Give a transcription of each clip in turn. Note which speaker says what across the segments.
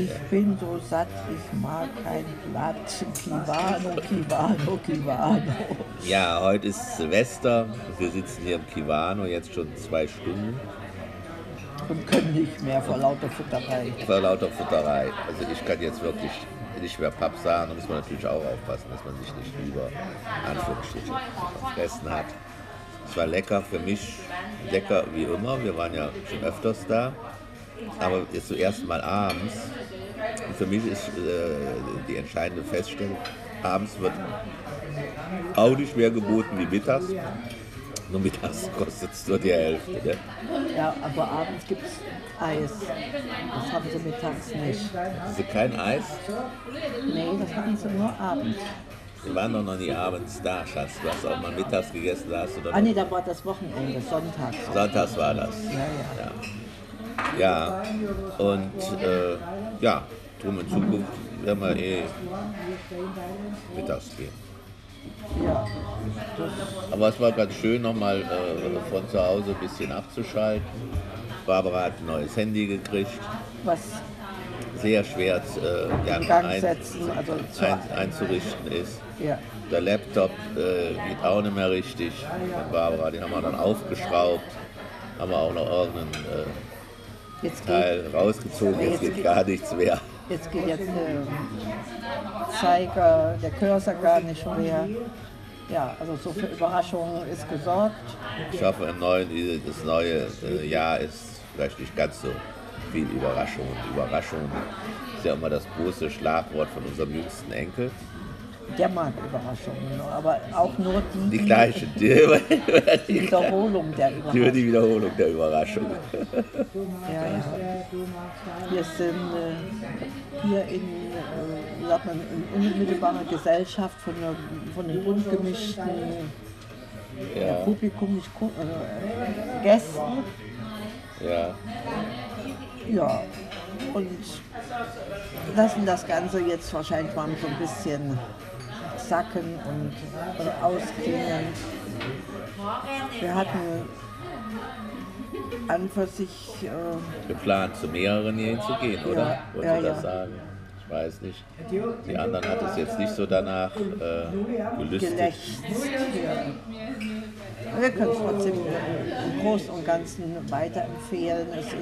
Speaker 1: Ich bin so satt, ich mag kein Blatt. Kivano, Kivano, Kivano.
Speaker 2: Ja, heute ist Silvester. Wir sitzen hier im Kivano jetzt schon zwei Stunden.
Speaker 1: Und können nicht mehr vor lauter Futterei.
Speaker 2: Vor lauter Futterei. Also ich kann jetzt wirklich nicht mehr Papp sagen. Da muss man natürlich auch aufpassen, dass man sich nicht über Anführungsstriche gefressen hat. Es war lecker für mich, lecker wie immer. Wir waren ja schon öfters da. Aber jetzt zuerst mal abends. Und für mich ist äh, die entscheidende Feststellung, abends wird auch nicht mehr geboten wie mittags. Nur mittags kostet es nur die Hälfte. Ne?
Speaker 1: Ja, aber abends gibt es Eis. Das haben sie mittags nicht.
Speaker 2: Haben Sie kein Eis?
Speaker 1: Nee, das hatten sie nur abends.
Speaker 2: Wir waren doch noch nie abends da, Schatz. Du hast auch mal mittags gegessen, da hast du doch
Speaker 1: Ah nee, da war das Wochenende, sonntags.
Speaker 2: Sonntags war das.
Speaker 1: Ja, ja.
Speaker 2: Ja, und äh, ja, drum in Zukunft werden wir eh mittags gehen.
Speaker 1: Ja,
Speaker 2: Aber es war ganz schön, nochmal äh, von zu Hause ein bisschen abzuschalten. Barbara hat ein neues Handy gekriegt,
Speaker 1: was
Speaker 2: sehr schwer äh, ja, ein,
Speaker 1: setzen, also
Speaker 2: ein, einzurichten ist.
Speaker 1: ja.
Speaker 2: Der Laptop äh, geht auch nicht mehr richtig von Barbara, den haben wir dann aufgeschraubt, haben wir auch noch irgendeinen äh,
Speaker 1: Jetzt geht,
Speaker 2: Teil rausgezogen, jetzt
Speaker 1: Jetzt
Speaker 2: geht
Speaker 1: geht-
Speaker 2: gar nichts mehr.
Speaker 1: jetzt geht jetzt der Zeiger, der Cursor gar nicht mehr. Ja, also so für Überraschungen ist gesorgt.
Speaker 2: Ich hoffe, im neuen, das neue äh, Jahr ist vielleicht nicht ganz so viel Überraschung. Überraschung ist ja immer das große Schlagwort von unserem jüngsten Enkel.
Speaker 1: Der mag Überraschungen, aber auch nur die,
Speaker 2: Die gleiche, die,
Speaker 1: die Wiederholung der Überraschung.
Speaker 2: die Wiederholung der Überraschung.
Speaker 1: Ja, ja. Wir sind äh, hier in, äh, sagt man, in unmittelbarer Gesellschaft von, der, von den bunt gemischten
Speaker 2: Ja,
Speaker 1: Publikum, äh, Gästen.
Speaker 2: ja.
Speaker 1: Ja, und lassen das Ganze jetzt wahrscheinlich mal so ein bisschen sacken und äh, ausklingen. Wir hatten an für sich äh,
Speaker 2: Geplant, zu mehreren hierhin zu gehen, oder?
Speaker 1: Ja,
Speaker 2: Wollen
Speaker 1: ja,
Speaker 2: Sie das
Speaker 1: ja.
Speaker 2: sagen? Ich weiß nicht. Die anderen hat es jetzt nicht so danach äh, gelüstet.
Speaker 1: Wir können es trotzdem im Großen und Ganzen weiterempfehlen. Es ist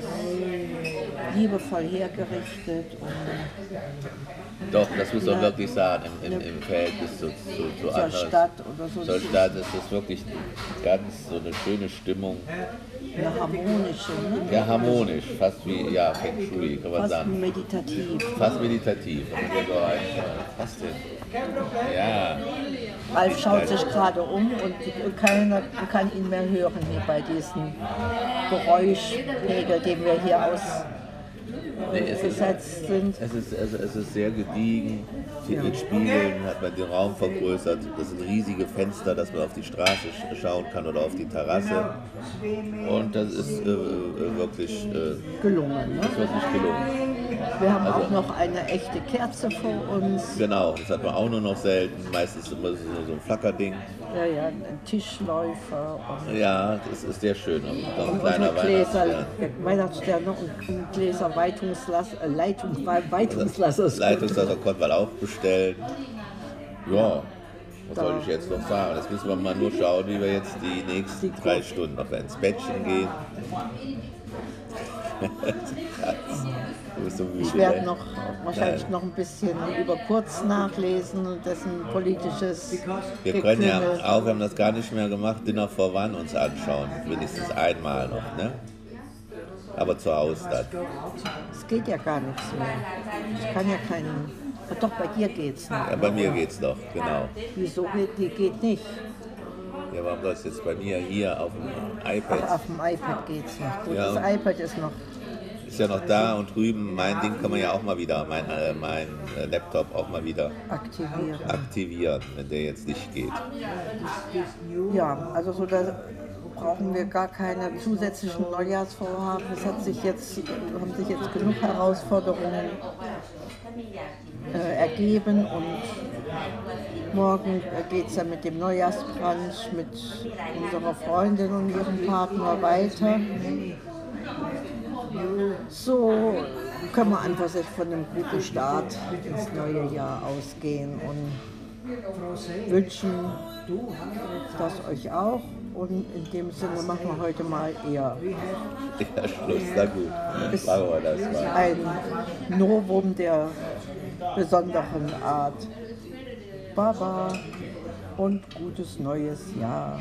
Speaker 1: liebevoll hergerichtet und
Speaker 2: Doch, das muss man
Speaker 1: Ja.
Speaker 2: wirklich sagen, im, im, im Verhältnis zu, zu, zu
Speaker 1: zur
Speaker 2: anderen.
Speaker 1: Stadt oder so.
Speaker 2: Zur Stadt ist es wirklich ganz so eine schöne Stimmung.
Speaker 1: Eine harmonische, ne?
Speaker 2: Ja, harmonisch, fast wie ja, Feng Shui, kann man
Speaker 1: fast
Speaker 2: sagen.
Speaker 1: meditativ.
Speaker 2: Fast meditativ. so reinschaut. Was denn? Ja,
Speaker 1: Ralf schaut sich gerade um und keiner kann ihn mehr hören hier bei diesem Geräuschpegel, den wir hier
Speaker 2: nee, ist,
Speaker 1: ausgesetzt sind.
Speaker 2: es, ist, es, es ist sehr gediegen. Hier Mit Spiegeln hat man den Raum vergrößert. Das sind riesige Fenster, dass man auf die Straße sch- schauen kann oder auf die Terrasse. Und das ist äh, äh, wirklich, äh,
Speaker 1: Gelungen. Ne?
Speaker 2: ist wirklich gelungen.
Speaker 1: Wir haben
Speaker 2: Also-
Speaker 1: auch noch eine echte Kerze vor uns.
Speaker 2: Genau, das hat man auch nur noch selten. Meistens immer so, so ein Flackerding.
Speaker 1: Ja, ja, ein Tischläufer und
Speaker 2: Ja, das ist sehr schön. Und noch ein kleiner
Speaker 1: Gläser,
Speaker 2: Weihnachtsstern.
Speaker 1: Weihnachtssterne und und Gläser Weitungslass, äh, Leitung, Weitungslasser.
Speaker 2: Leitungswasser konnte man auch bestellen. Ja, was soll ich jetzt noch sagen? Jetzt müssen wir mal nur schauen, wie wir jetzt die nächsten
Speaker 1: Die
Speaker 2: drei. Stunden noch ins Bettchen gehen. so müde.
Speaker 1: Ich werde noch wahrscheinlich
Speaker 2: Ja.
Speaker 1: noch ein bisschen über Kurz nachlesen und dessen politisches
Speaker 2: Wir können ja auch, wir haben das gar nicht mehr gemacht, Dinner for One uns anschauen. Wenigstens einmal noch, ne? Aber zu Hause dann.
Speaker 1: Es geht ja gar nichts mehr. Ich kann ja keinen. Ah, Doch, bei dir geht's noch.
Speaker 2: Ja, bei mir geht's noch, genau.
Speaker 1: Wieso geht die geht nicht?
Speaker 2: Ja, warum soll es jetzt bei mir hier auf dem
Speaker 1: Ach,
Speaker 2: iPad?
Speaker 1: auf dem iPad geht's noch. Gut,
Speaker 2: Ja.
Speaker 1: das iPad ist noch.
Speaker 2: Ist ja noch da und drüben, mein Ding kann man ja auch mal wieder, mein, äh, mein äh, Laptop auch mal wieder
Speaker 1: aktivieren.
Speaker 2: aktivieren, wenn der jetzt nicht geht.
Speaker 1: Ja, also so da brauchen wir gar keine zusätzlichen Neujahrsvorhaben. Es hat sich jetzt, haben sich jetzt genug Herausforderungen äh, ergeben und morgen geht es dann mit dem Neujahrsbrunch mit unserer Freundin und ihrem Partner weiter. So, können wir einfach sich von einem guten Start ins neue Jahr ausgehen und wünschen das euch auch. Und in dem Sinne machen wir heute mal eher
Speaker 2: Ja, Schluss, na gut.
Speaker 1: Ist-
Speaker 2: Machen wir das mal.
Speaker 1: ein Novum der besonderen Art. Baba und gutes neues Jahr.